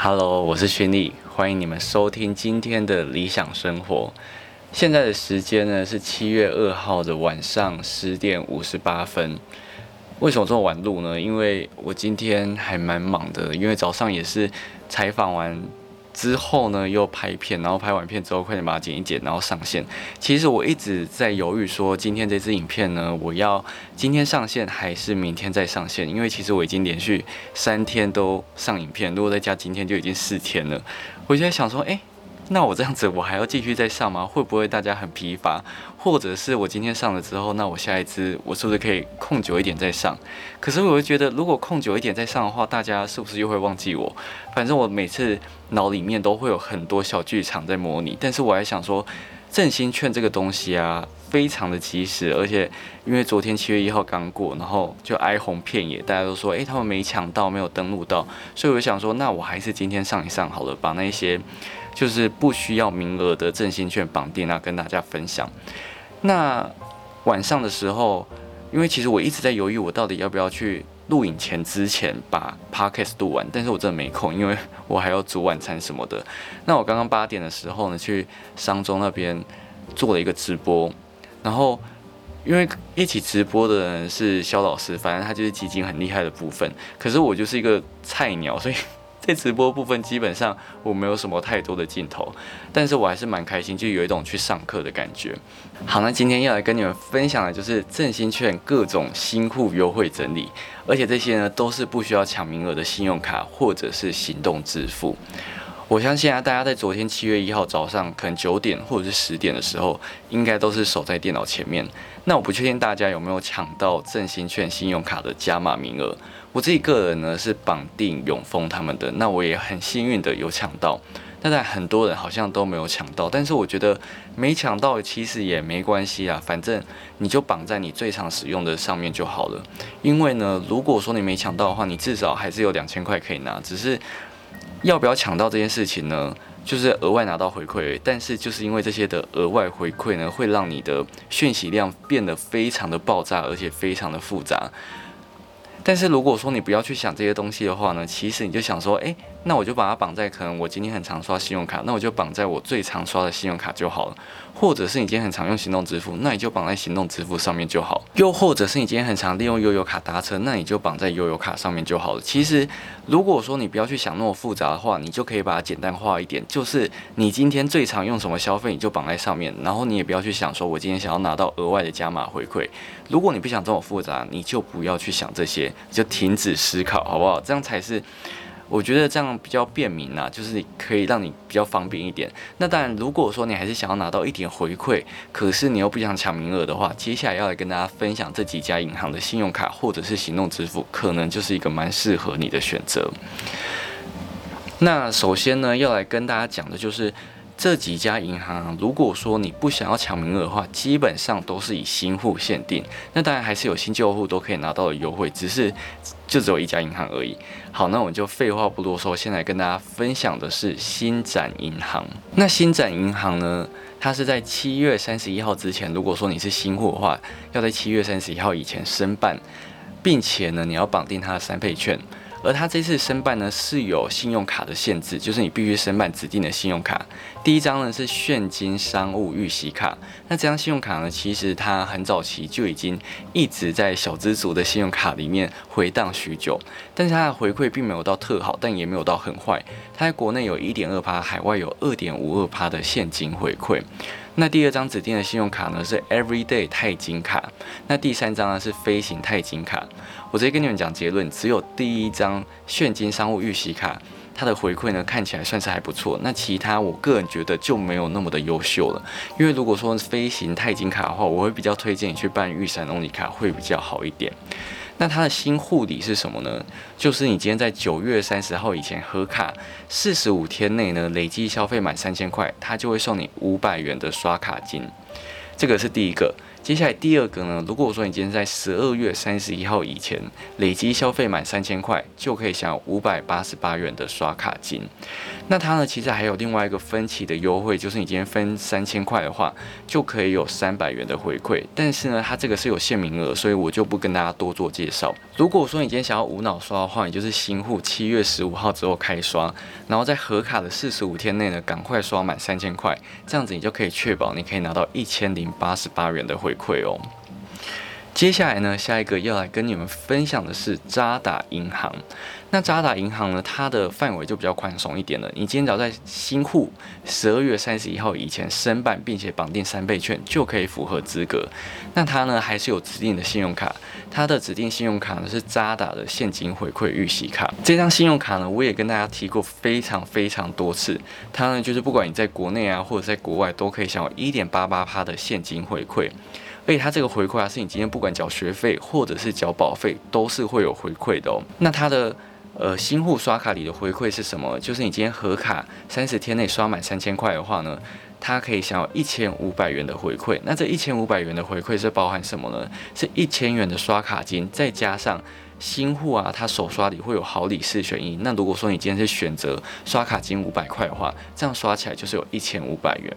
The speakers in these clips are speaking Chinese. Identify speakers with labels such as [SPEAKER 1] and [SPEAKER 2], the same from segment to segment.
[SPEAKER 1] Hello，我是勋立，欢迎你们收听今天的理想生活。现在的时间呢是七月二号的晚上十点五十八分。为什么这么晚录呢？因为我今天还蛮忙的，因为早上也是采访完。之后呢，又拍片，然后拍完片之后，快点把它剪一剪，然后上线。其实我一直在犹豫，说今天这支影片呢，我要今天上线还是明天再上线？因为其实我已经连续三天都上影片，如果再加今天就已经四天了。我就在想说，哎。那我这样子，我还要继续再上吗？会不会大家很疲乏？或者是我今天上了之后，那我下一支我是不是可以空久一点再上？可是我又觉得，如果空久一点再上的话，大家是不是又会忘记我？反正我每次脑里面都会有很多小剧场在模拟。但是我还想说，振兴券这个东西啊，非常的及时，而且因为昨天七月一号刚过，然后就哀鸿遍野，大家都说，诶，他们没抢到，没有登录到，所以我想说，那我还是今天上一上好了，把那些。就是不需要名额的振兴券绑定啊，跟大家分享。那晚上的时候，因为其实我一直在犹豫，我到底要不要去录影前之前把 podcast 录完，但是我真的没空，因为我还要煮晚餐什么的。那我刚刚八点的时候呢，去商中那边做了一个直播，然后因为一起直播的人是肖老师，反正他就是基金很厉害的部分，可是我就是一个菜鸟，所以。在直播部分，基本上我没有什么太多的镜头，但是我还是蛮开心，就有一种去上课的感觉。好，那今天要来跟你们分享的就是振兴券各种新户优惠整理，而且这些呢都是不需要抢名额的信用卡或者是行动支付。我相信啊，大家在昨天七月一号早上可能九点或者是十点的时候，应该都是守在电脑前面。那我不确定大家有没有抢到振兴券信用卡的加码名额。我自己个人呢是绑定永丰他们的，那我也很幸运的有抢到，但在很多人好像都没有抢到，但是我觉得没抢到其实也没关系啊，反正你就绑在你最常使用的上面就好了。因为呢，如果说你没抢到的话，你至少还是有两千块可以拿，只是要不要抢到这件事情呢，就是额外拿到回馈，但是就是因为这些的额外回馈呢，会让你的讯息量变得非常的爆炸，而且非常的复杂。但是如果说你不要去想这些东西的话呢，其实你就想说，诶，那我就把它绑在可能我今天很常刷信用卡，那我就绑在我最常刷的信用卡就好了。或者是你今天很常用行动支付，那你就绑在行动支付上面就好。又或者是你今天很常利用悠游卡搭车，那你就绑在悠游卡上面就好了。其实如果说你不要去想那么复杂的话，你就可以把它简单化一点，就是你今天最常用什么消费，你就绑在上面，然后你也不要去想说我今天想要拿到额外的加码回馈。如果你不想这么复杂，你就不要去想这些，就停止思考，好不好？这样才是。我觉得这样比较便民呐，就是可以让你比较方便一点。那当然，如果说你还是想要拿到一点回馈，可是你又不想抢名额的话，接下来要来跟大家分享这几家银行的信用卡或者是行动支付，可能就是一个蛮适合你的选择。那首先呢，要来跟大家讲的就是。这几家银行，如果说你不想要抢名额的话，基本上都是以新户限定。那当然还是有新旧户都可以拿到的优惠，只是就只有一家银行而已。好，那我们就废话不多说，先来跟大家分享的是新展银行。那新展银行呢，它是在七月三十一号之前，如果说你是新户的话，要在七月三十一号以前申办，并且呢，你要绑定它的三倍券。而他这次申办呢是有信用卡的限制，就是你必须申办指定的信用卡。第一张呢是现金商务预习卡，那这张信用卡呢，其实它很早期就已经一直在小资族的信用卡里面回荡许久，但是它的回馈并没有到特好，但也没有到很坏。它在国内有一点二趴，海外有二点五二趴的现金回馈。那第二张指定的信用卡呢是 Everyday 钛金卡，那第三张呢是飞行钛金卡。我直接跟你们讲结论，只有第一张现金商务预习卡，它的回馈呢看起来算是还不错。那其他我个人觉得就没有那么的优秀了。因为如果说飞行钛金卡的话，我会比较推荐你去办玉山欧尼卡会比较好一点。那它的新护理是什么呢？就是你今天在九月三十号以前合卡四十五天内呢，累计消费满三千块，它就会送你五百元的刷卡金。这个是第一个。接下来第二个呢，如果说你今天在十二月三十一号以前累积消费满三千块，就可以享有五百八十八元的刷卡金。那它呢，其实还有另外一个分期的优惠，就是你今天分三千块的话，就可以有三百元的回馈。但是呢，它这个是有限名额，所以我就不跟大家多做介绍。如果说你今天想要无脑刷的话，也就是新户七月十五号之后开刷，然后在合卡的四十五天内呢，赶快刷满三千块，这样子你就可以确保你可以拿到一千零八十八元的回馈哦。接下来呢，下一个要来跟你们分享的是渣打银行。那渣打银行呢，它的范围就比较宽松一点了。你今天只要在新户十二月三十一号以前申办，并且绑定三倍券，就可以符合资格。那它呢，还是有指定的信用卡。它的指定信用卡呢是渣打的现金回馈预习卡。这张信用卡呢，我也跟大家提过非常非常多次。它呢，就是不管你在国内啊，或者在国外，都可以享有一点八八趴的现金回馈。而且它这个回馈啊，是你今天不管缴学费或者是缴保费，都是会有回馈的哦。那它的呃新户刷卡里的回馈是什么？就是你今天合卡三十天内刷满三千块的话呢，它可以享有一千五百元的回馈。那这一千五百元的回馈是包含什么呢？是一千元的刷卡金，再加上新户啊，它首刷里会有好礼四选一。那如果说你今天是选择刷卡金五百块的话，这样刷起来就是有一千五百元。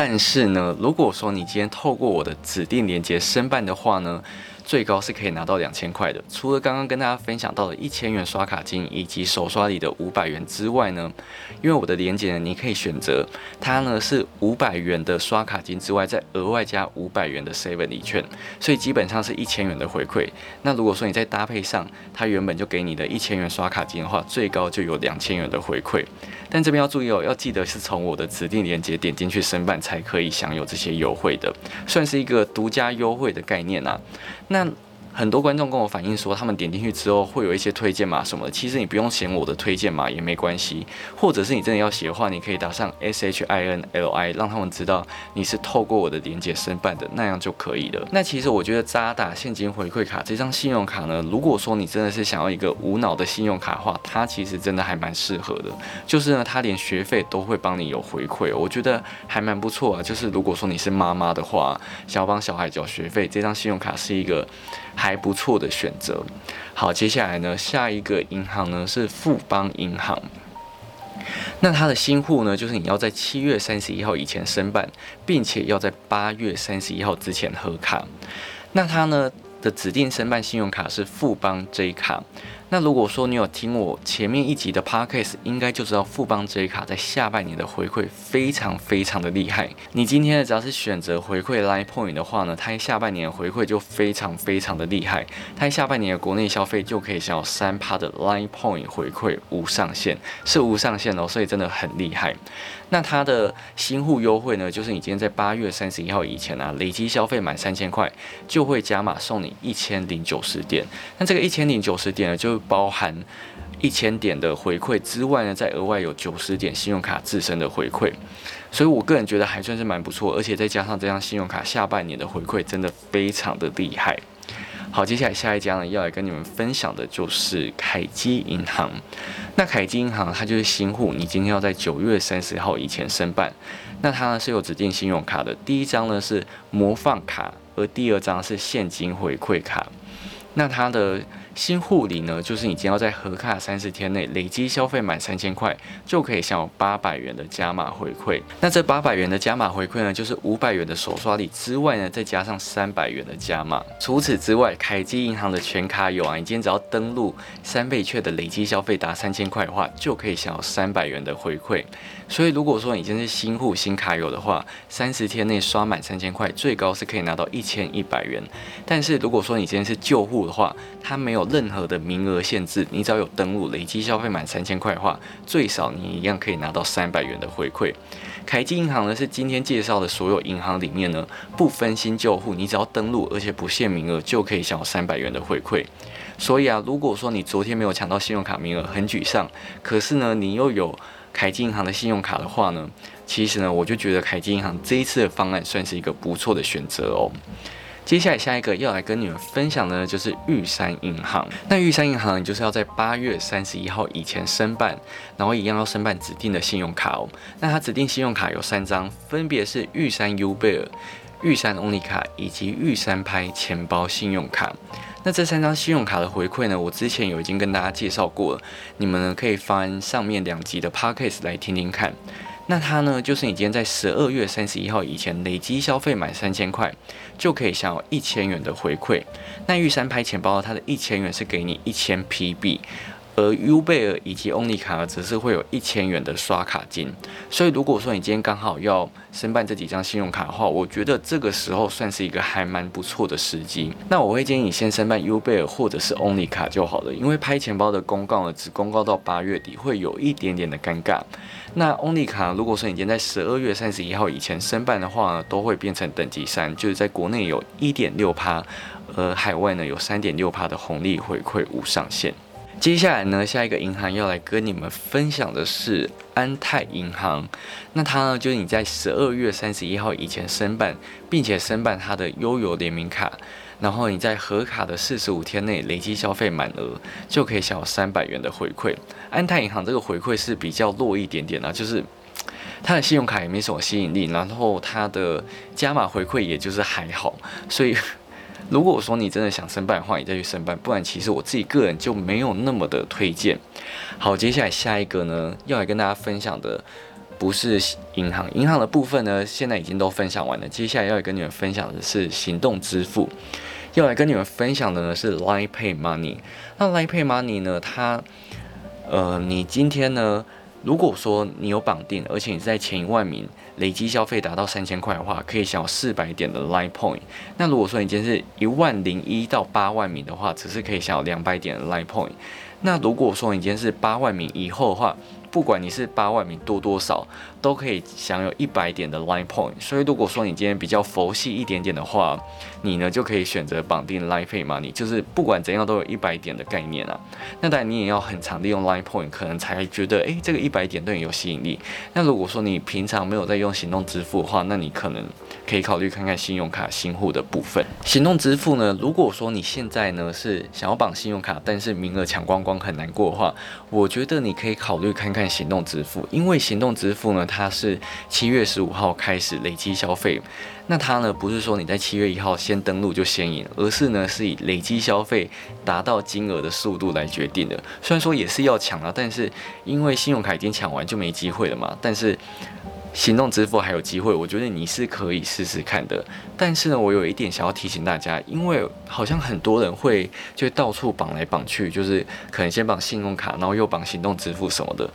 [SPEAKER 1] 但是呢，如果说你今天透过我的指定连接申办的话呢，最高是可以拿到两千块的。除了刚刚跟大家分享到的一千元刷卡金以及手刷里的五百元之外呢，因为我的连接呢，你可以选择它呢是五百元的刷卡金之外，再额外加五百元的 seven 礼券，所以基本上是一千元的回馈。那如果说你再搭配上它原本就给你的一千元刷卡金的话，最高就有两千元的回馈。但这边要注意哦，要记得是从我的指定链接点进去申办才可以享有这些优惠的，算是一个独家优惠的概念啊。那。мене 很多观众跟我反映说，他们点进去之后会有一些推荐码什么的。其实你不用写我的推荐码也没关系，或者是你真的要写的话，你可以打上 S H I N L I，让他们知道你是透过我的连接申办的，那样就可以了。那其实我觉得渣打现金回馈卡这张信用卡呢，如果说你真的是想要一个无脑的信用卡的话，它其实真的还蛮适合的。就是呢，它连学费都会帮你有回馈，我觉得还蛮不错啊。就是如果说你是妈妈的话，想要帮小孩缴学费，这张信用卡是一个。还不错的选择。好，接下来呢，下一个银行呢是富邦银行。那它的新户呢，就是你要在七月三十一号以前申办，并且要在八月三十一号之前核卡。那它呢的指定申办信用卡是富邦这一卡。那如果说你有听我前面一集的 podcast，应该就知道富邦 J 卡在下半年的回馈非常非常的厉害。你今天只要是选择回馈 Line Point 的话呢，它下半年回馈就非常非常的厉害。它下半年的国内消费就可以享有三趴的 Line Point 回馈，无上限，是无上限哦，所以真的很厉害。那它的新户优惠呢，就是你今天在八月三十一号以前啊，累积消费满三千块，就会加码送你一千零九十点。那这个一千零九十点呢，就包含一千点的回馈之外呢，再额外有九十点信用卡自身的回馈。所以我个人觉得还算是蛮不错，而且再加上这张信用卡下半年的回馈，真的非常的厉害。好，接下来下一家呢，要来跟你们分享的就是凯基银行。那凯基银行它就是新户，你今天要在九月三十号以前申办。那它呢是有指定信用卡的，第一张呢是魔方卡，而第二张是现金回馈卡。那它的新护理呢，就是你只要在合卡三十天内累积消费满三千块，就可以享有八百元的加码回馈。那这八百元的加码回馈呢，就是五百元的手刷礼之外呢，再加上三百元的加码。除此之外，凯基银行的全卡友啊，你今天只要登录三倍券的累积消费达三千块的话，就可以享有三百元的回馈。所以如果说你今天是新户新卡友的话，三十天内刷满三千块，最高是可以拿到一千一百元。但是如果说你今天是旧户的话，它没有任何的名额限制，你只要有登录，累积消费满三千块的话，最少你一样可以拿到三百元的回馈。凯基银行呢是今天介绍的所有银行里面呢不分新旧户，你只要登录，而且不限名额，就可以享有三百元的回馈。所以啊，如果说你昨天没有抢到信用卡名额，很沮丧，可是呢你又有凯基银行的信用卡的话呢，其实呢我就觉得凯基银行这一次的方案算是一个不错的选择哦。接下来下一个要来跟你们分享的呢，就是玉山银行。那玉山银行就是要在八月三十一号以前申办，然后一样要申办指定的信用卡哦。那它指定信用卡有三张，分别是玉山 U 贝尔、玉山 Only 卡以及玉山拍钱包信用卡。那这三张信用卡的回馈呢，我之前有已经跟大家介绍过了，你们呢可以翻上面两集的 podcast 来听听看。那它呢，就是你今天在十二月三十一号以前累积消费满三千块，就可以享有一千元的回馈。那玉山拍钱包，它的一千元是给你一千 PB。而 U 贝尔以及 Only 卡呢，则是会有一千元的刷卡金。所以如果说你今天刚好要申办这几张信用卡的话，我觉得这个时候算是一个还蛮不错的时机。那我会建议你先申办 U 贝尔或者是 Only 卡就好了，因为拍钱包的公告呢，只公告到八月底，会有一点点的尴尬。那 Only 卡，如果说你今天在十二月三十一号以前申办的话呢，都会变成等级三，就是在国内有一点六趴，而海外呢有三点六趴的红利回馈无上限。接下来呢，下一个银行要来跟你们分享的是安泰银行。那它呢，就是你在十二月三十一号以前申办，并且申办它的悠游联名卡，然后你在合卡的四十五天内累积消费满额，就可以享有三百元的回馈。安泰银行这个回馈是比较弱一点点啊，就是它的信用卡也没什么吸引力，然后它的加码回馈也就是还好，所以。如果说你真的想申办的话，你再去申办，不然其实我自己个人就没有那么的推荐。好，接下来下一个呢，要来跟大家分享的不是银行，银行的部分呢，现在已经都分享完了。接下来要跟你们分享的是行动支付，要来跟你们分享的呢是 Line Pay Money。那 Line Pay Money 呢，它呃，你今天呢，如果说你有绑定，而且你在前一万名。累积消费达到三千块的话，可以享有四百点的 Line Point。那如果说你今天是一万零一到八万名的话，只是可以享有两百点的 Line Point。那如果说你今天是八万名以后的话，不管你是八万名多多少，都可以享有一百点的 Line Point。所以如果说你今天比较佛系一点点的话，你呢就可以选择绑定 Line Pay 嘛，你就是不管怎样都有一百点的概念啊。那当然你也要很常利用 Line Point，可能才觉得诶这个一百点对你有吸引力。那如果说你平常没有在用行动支付的话，那你可能可以考虑看看信用卡新户的部分。行动支付呢，如果说你现在呢是想要绑信用卡，但是名额抢光光很难过的话，我觉得你可以考虑看看行动支付，因为行动支付呢它是七月十五号开始累积消费。那它呢，不是说你在七月一号先登录就先赢，而是呢是以累积消费达到金额的速度来决定的。虽然说也是要抢啊，但是因为信用卡已经抢完就没机会了嘛。但是行动支付还有机会，我觉得你是可以试试看的。但是呢，我有一点想要提醒大家，因为好像很多人会就到处绑来绑去，就是可能先绑信用卡，然后又绑行动支付什么的，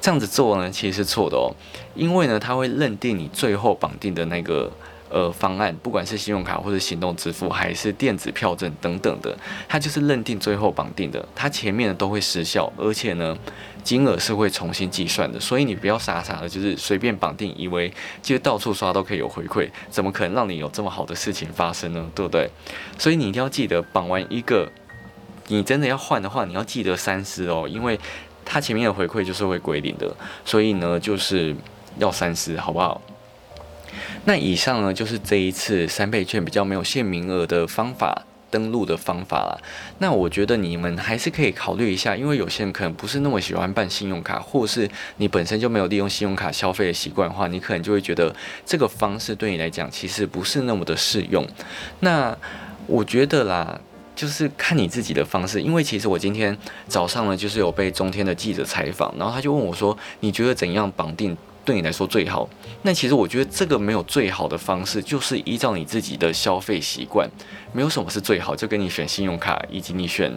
[SPEAKER 1] 这样子做呢其实是错的哦。因为呢，他会认定你最后绑定的那个。呃，方案不管是信用卡或者行动支付，还是电子票证等等的，它就是认定最后绑定的，它前面的都会失效，而且呢，金额是会重新计算的，所以你不要傻傻的，就是随便绑定，以为就到处刷都可以有回馈，怎么可能让你有这么好的事情发生呢？对不对？所以你一定要记得绑完一个，你真的要换的话，你要记得三思哦，因为它前面的回馈就是会归零的，所以呢，就是要三思，好不好？那以上呢，就是这一次三倍券比较没有限名额的方法登录的方法了。那我觉得你们还是可以考虑一下，因为有些人可能不是那么喜欢办信用卡，或是你本身就没有利用信用卡消费的习惯的话，你可能就会觉得这个方式对你来讲其实不是那么的适用。那我觉得啦，就是看你自己的方式，因为其实我今天早上呢，就是有被中天的记者采访，然后他就问我说：“你觉得怎样绑定？”对你来说最好，那其实我觉得这个没有最好的方式，就是依照你自己的消费习惯，没有什么是最好，就跟你选信用卡以及你选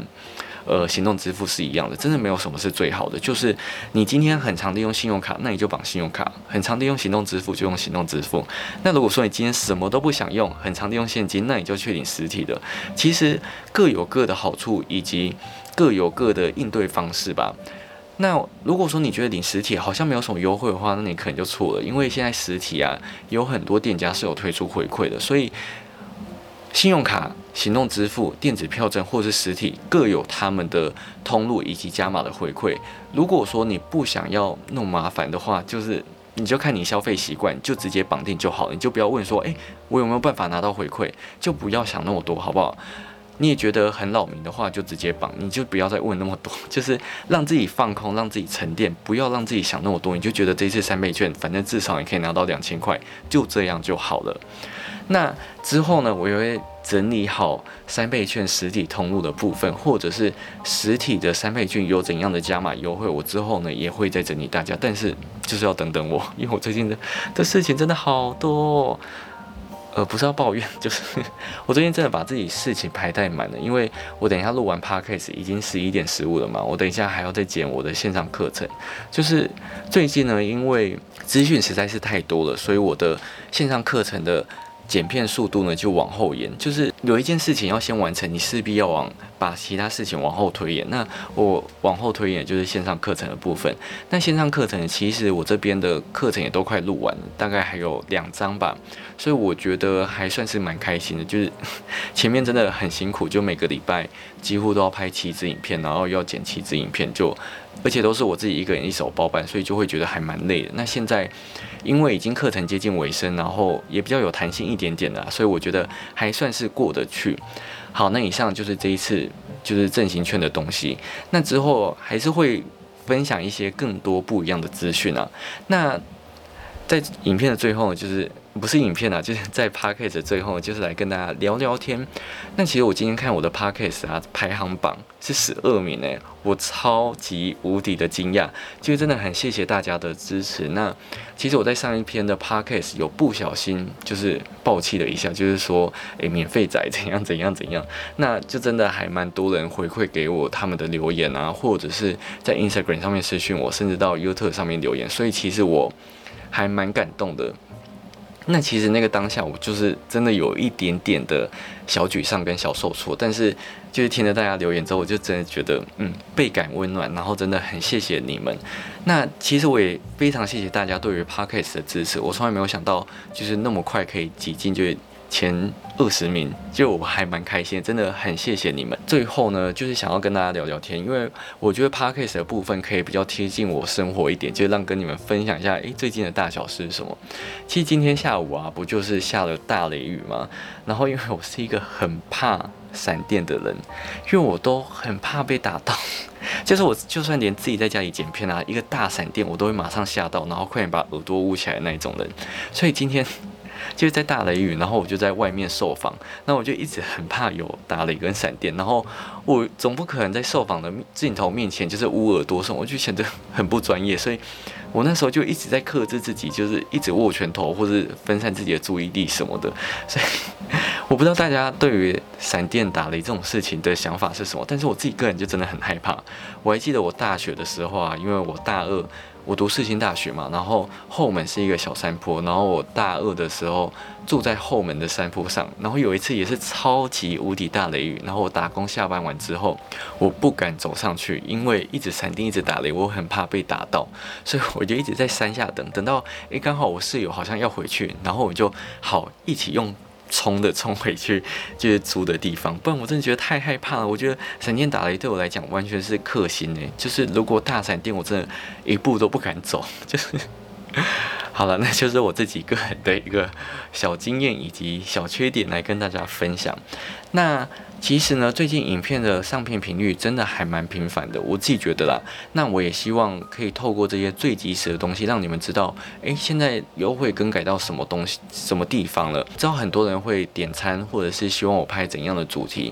[SPEAKER 1] 呃行动支付是一样的，真的没有什么是最好的。就是你今天很常利用信用卡，那你就绑信用卡；很常利用行动支付就用行动支付。那如果说你今天什么都不想用，很常利用现金，那你就去领实体的。其实各有各的好处，以及各有各的应对方式吧。那如果说你觉得领实体好像没有什么优惠的话，那你可能就错了，因为现在实体啊有很多店家是有推出回馈的，所以信用卡、行动支付、电子票证或是实体各有他们的通路以及加码的回馈。如果说你不想要弄麻烦的话，就是你就看你消费习惯，就直接绑定就好，你就不要问说，诶，我有没有办法拿到回馈，就不要想那么多，好不好？你也觉得很扰民的话，就直接绑，你就不要再问那么多，就是让自己放空，让自己沉淀，不要让自己想那么多。你就觉得这次三倍券，反正至少也可以拿到两千块，就这样就好了。那之后呢，我也会整理好三倍券实体通路的部分，或者是实体的三倍券有怎样的加码优惠，我之后呢也会再整理大家。但是就是要等等我，因为我最近的事情真的好多。呃，不是要抱怨，就是我最近真的把自己事情排太满了，因为我等一下录完 podcast 已经十一点十五了嘛，我等一下还要再剪我的线上课程。就是最近呢，因为资讯实在是太多了，所以我的线上课程的。剪片速度呢就往后延，就是有一件事情要先完成，你势必要往把其他事情往后推延。那我往后推延就是线上课程的部分。那线上课程其实我这边的课程也都快录完了，大概还有两章吧，所以我觉得还算是蛮开心的。就是 前面真的很辛苦，就每个礼拜几乎都要拍七支影片，然后要剪七支影片，就而且都是我自己一个人一手包办，所以就会觉得还蛮累的。那现在。因为已经课程接近尾声，然后也比较有弹性一点点的，所以我觉得还算是过得去。好，那以上就是这一次就是正行券的东西。那之后还是会分享一些更多不一样的资讯啊。那在影片的最后，就是不是影片啊，就是在 podcast 最后，就是来跟大家聊聊天。那其实我今天看我的 podcast 啊，排行榜是十二名诶，我超级无敌的惊讶，就真的很谢谢大家的支持。那其实我在上一篇的 podcast 有不小心就是爆气了一下，就是说诶，免费仔怎样怎样怎样，那就真的还蛮多人回馈给我他们的留言啊，或者是在 Instagram 上面私讯我，甚至到 YouTube 上面留言，所以其实我。还蛮感动的。那其实那个当下，我就是真的有一点点的小沮丧跟小受挫，但是就是听着大家留言之后，我就真的觉得，嗯，倍感温暖，然后真的很谢谢你们。那其实我也非常谢谢大家对于 Podcast 的支持，我从来没有想到，就是那么快可以挤进就。前二十名，就我还蛮开心，真的很谢谢你们。最后呢，就是想要跟大家聊聊天，因为我觉得 podcast 的部分可以比较贴近我生活一点，就让跟你们分享一下，诶，最近的大小事是什么。其实今天下午啊，不就是下了大雷雨吗？然后因为我是一个很怕闪电的人，因为我都很怕被打到，就是我就算连自己在家里剪片啊，一个大闪电我都会马上吓到，然后快点把耳朵捂起来那一种人。所以今天。就是在大雷雨，然后我就在外面受访，那我就一直很怕有打雷跟闪电，然后我总不可能在受访的镜头面前就是捂耳朵什么，我就显得很不专业，所以我那时候就一直在克制自己，就是一直握拳头或者分散自己的注意力什么的，所以 我不知道大家对于闪电打雷这种事情的想法是什么，但是我自己个人就真的很害怕。我还记得我大学的时候啊，因为我大二。我读世新大学嘛，然后后门是一个小山坡，然后我大二的时候住在后门的山坡上，然后有一次也是超级无敌大雷雨，然后我打工下班完之后，我不敢走上去，因为一直闪电一直打雷，我很怕被打到，所以我就一直在山下等，等到诶刚好我室友好像要回去，然后我就好一起用。冲的冲回去就是租的地方，不然我真的觉得太害怕了。我觉得闪电打雷对我来讲完全是克星诶，就是如果大闪电，我真的一步都不敢走，就是。好了，那就是我自己个人的一个小经验以及小缺点来跟大家分享。那其实呢，最近影片的上片频率真的还蛮频繁的，我自己觉得啦。那我也希望可以透过这些最及时的东西，让你们知道，诶，现在优惠更改到什么东西、什么地方了。知道很多人会点餐，或者是希望我拍怎样的主题。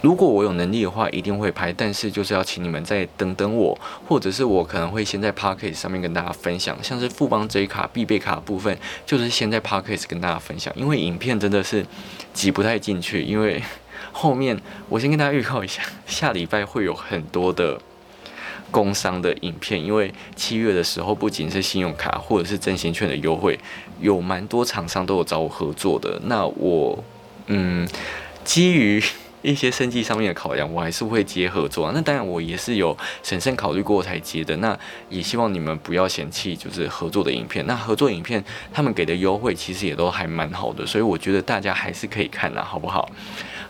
[SPEAKER 1] 如果我有能力的话，一定会拍，但是就是要请你们再等等我，或者是我可能会先在 p a r k a s 上面跟大家分享，像是富邦 J 卡必备卡部分，就是先在 p a r k a s 跟大家分享，因为影片真的是挤不太进去，因为后面我先跟大家预告一下，下礼拜会有很多的工商的影片，因为七月的时候不仅是信用卡或者是真心券的优惠，有蛮多厂商都有找我合作的，那我嗯基于。一些生计上面的考量，我还是会接合作啊。那当然，我也是有审慎考虑过才接的。那也希望你们不要嫌弃，就是合作的影片。那合作影片他们给的优惠其实也都还蛮好的，所以我觉得大家还是可以看的，好不好？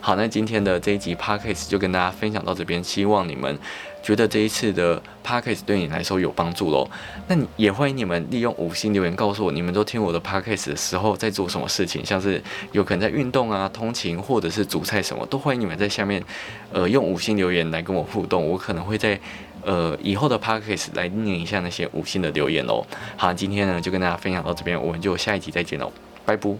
[SPEAKER 1] 好，那今天的这一集 podcast 就跟大家分享到这边，希望你们。觉得这一次的 podcast 对你来说有帮助喽？那你也欢迎你们利用五星留言告诉我，你们都听我的 podcast 的时候在做什么事情，像是有可能在运动啊、通勤或者是煮菜什么，都欢迎你们在下面，呃，用五星留言来跟我互动，我可能会在呃以后的 podcast 来念一下那些五星的留言喽。好，今天呢就跟大家分享到这边，我们就下一集再见喽，拜拜。